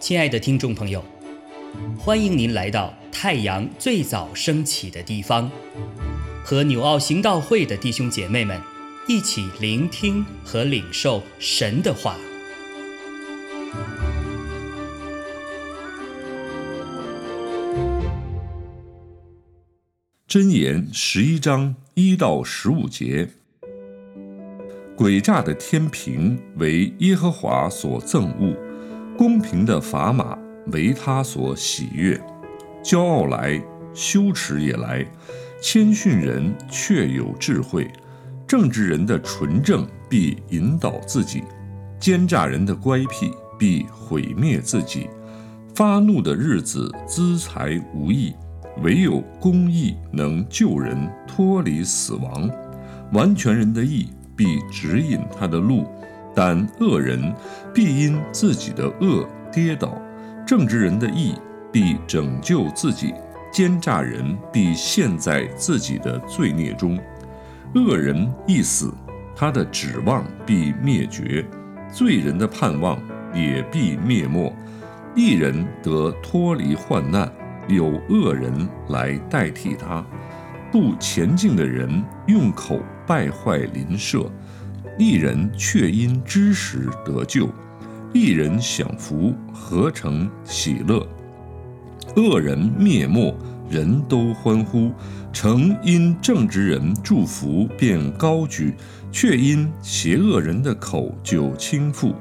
亲爱的听众朋友，欢迎您来到太阳最早升起的地方，和纽奥行道会的弟兄姐妹们一起聆听和领受神的话。箴言十一章一到十五节：诡诈的天平为耶和华所憎恶，公平的砝码为他所喜悦。骄傲来，羞耻也来；谦逊人却有智慧，正直人的纯正必引导自己，奸诈人的乖僻必毁灭自己。发怒的日子资财无益。唯有公义能救人脱离死亡，完全人的义必指引他的路，但恶人必因自己的恶跌倒。正直人的义必拯救自己，奸诈人必陷在自己的罪孽中。恶人一死，他的指望必灭绝；罪人的盼望也必灭没。一人得脱离患难。有恶人来代替他，不前进的人用口败坏邻舍，一人却因知识得救，一人享福何成喜乐？恶人灭没，人都欢呼；诚因正直人祝福便高举，却因邪恶人的口就倾覆，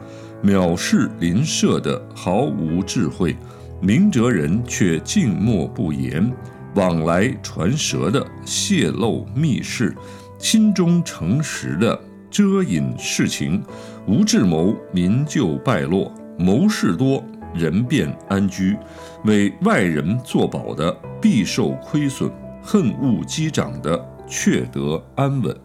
藐视邻舍的毫无智慧。明哲人却静默不言，往来传舌的泄露密事，心中诚实的遮隐事情，无智谋民就败落，谋事多人便安居，为外人作保的必受亏损，恨恶击掌的却得安稳。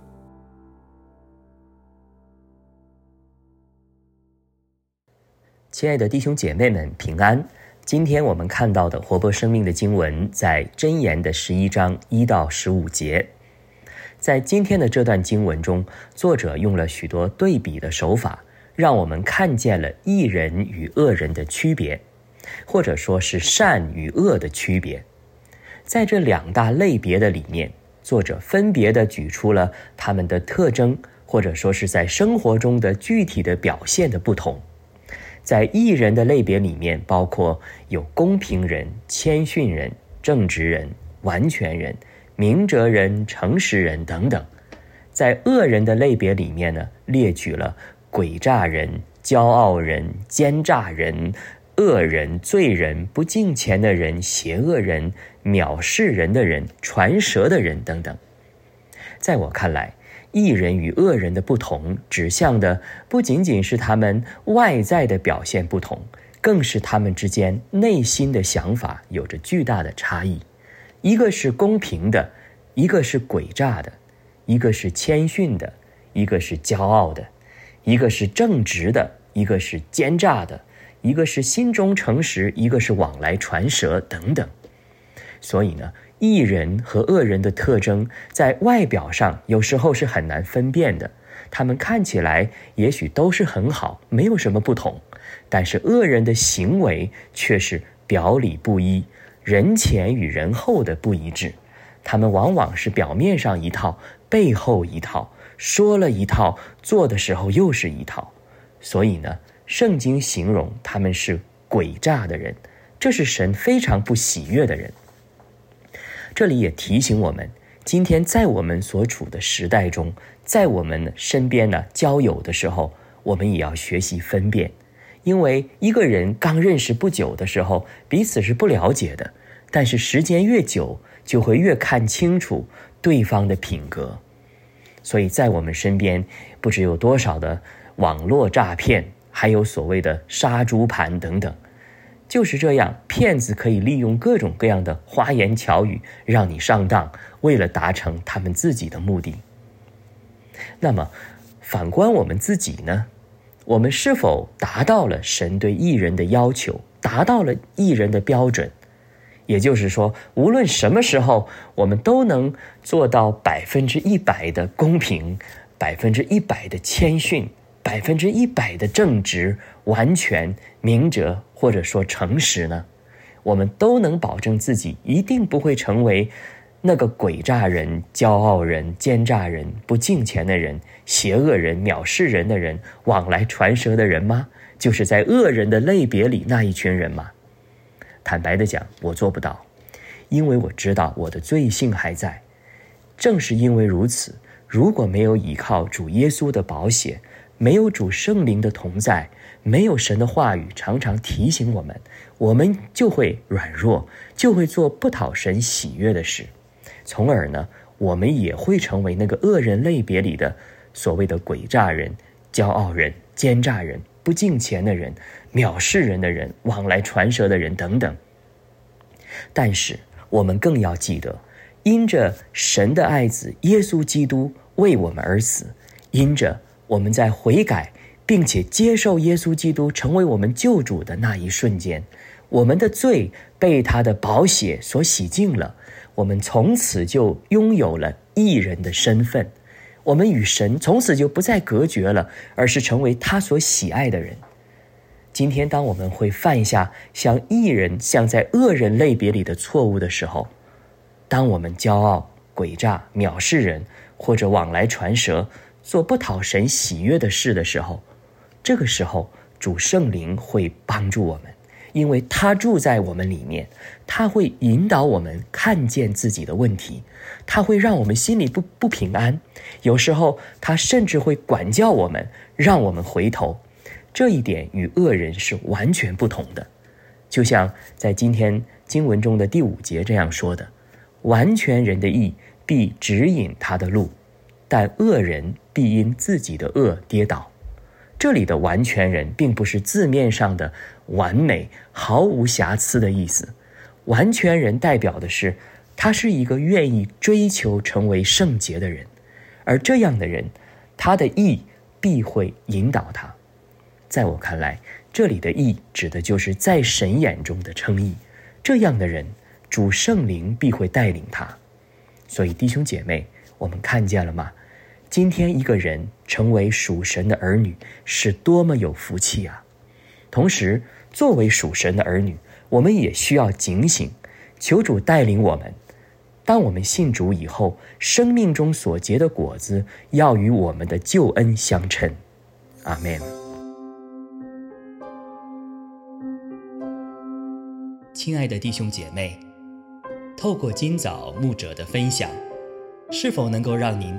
亲爱的弟兄姐妹们，平安。今天我们看到的活泼生命的经文，在箴言的十一章一到十五节。在今天的这段经文中，作者用了许多对比的手法，让我们看见了义人与恶人的区别，或者说是善与恶的区别。在这两大类别的里面，作者分别的举出了他们的特征，或者说是在生活中的具体的表现的不同。在艺人的类别里面，包括有公平人、谦逊人、正直人、完全人、明哲人、诚实人等等；在恶人的类别里面呢，列举了诡诈人、骄傲人、奸诈人、恶人、罪人、不敬虔的人、邪恶人、藐视人的人、传舌的人等等。在我看来，艺人与恶人的不同，指向的不仅仅是他们外在的表现不同，更是他们之间内心的想法有着巨大的差异。一个是公平的，一个是诡诈的；一个是谦逊的，一个是骄傲的；一个是正直的，一个是奸诈的；一个是心中诚实，一个是往来传舌等等。所以呢？艺人和恶人的特征，在外表上有时候是很难分辨的。他们看起来也许都是很好，没有什么不同，但是恶人的行为却是表里不一，人前与人后的不一致。他们往往是表面上一套，背后一套，说了一套，做的时候又是一套。所以呢，圣经形容他们是诡诈的人，这是神非常不喜悦的人。这里也提醒我们，今天在我们所处的时代中，在我们身边呢交友的时候，我们也要学习分辨，因为一个人刚认识不久的时候，彼此是不了解的，但是时间越久，就会越看清楚对方的品格。所以在我们身边，不知有多少的网络诈骗，还有所谓的杀猪盘等等。就是这样，骗子可以利用各种各样的花言巧语让你上当，为了达成他们自己的目的。那么，反观我们自己呢？我们是否达到了神对艺人的要求，达到了艺人的标准？也就是说，无论什么时候，我们都能做到百分之一百的公平，百分之一百的谦逊，百分之一百的正直、完全、明哲，或者说诚实呢？我们都能保证自己一定不会成为那个诡诈人、骄傲人、奸诈人、不敬钱的人、邪恶人、藐视人的人、往来传舌的人吗？就是在恶人的类别里那一群人吗？坦白的讲，我做不到，因为我知道我的罪性还在。正是因为如此，如果没有依靠主耶稣的保险，没有主圣灵的同在，没有神的话语常常提醒我们，我们就会软弱，就会做不讨神喜悦的事，从而呢，我们也会成为那个恶人类别里的所谓的诡诈人、骄傲人、奸诈人、不敬钱的人、藐视人的人、往来传舌的人等等。但是我们更要记得，因着神的爱子耶稣基督为我们而死，因着我们在悔改。并且接受耶稣基督成为我们救主的那一瞬间，我们的罪被他的宝血所洗净了，我们从此就拥有了义人的身份，我们与神从此就不再隔绝了，而是成为他所喜爱的人。今天，当我们会犯下像义人、像在恶人类别里的错误的时候，当我们骄傲、诡诈、藐视人，或者往来传舌，做不讨神喜悦的事的时候，这个时候，主圣灵会帮助我们，因为他住在我们里面，他会引导我们看见自己的问题，他会让我们心里不不平安。有时候，他甚至会管教我们，让我们回头。这一点与恶人是完全不同的。就像在今天经文中的第五节这样说的：“完全人的意必指引他的路，但恶人必因自己的恶跌倒。”这里的完全人，并不是字面上的完美、毫无瑕疵的意思。完全人代表的是，他是一个愿意追求成为圣洁的人，而这样的人，他的义必会引导他。在我看来，这里的义指的就是在神眼中的称义。这样的人，主圣灵必会带领他。所以，弟兄姐妹，我们看见了吗？今天一个人成为属神的儿女，是多么有福气啊！同时，作为属神的儿女，我们也需要警醒，求主带领我们。当我们信主以后，生命中所结的果子要与我们的救恩相称。阿门。亲爱的弟兄姐妹，透过今早牧者的分享。是否能够让您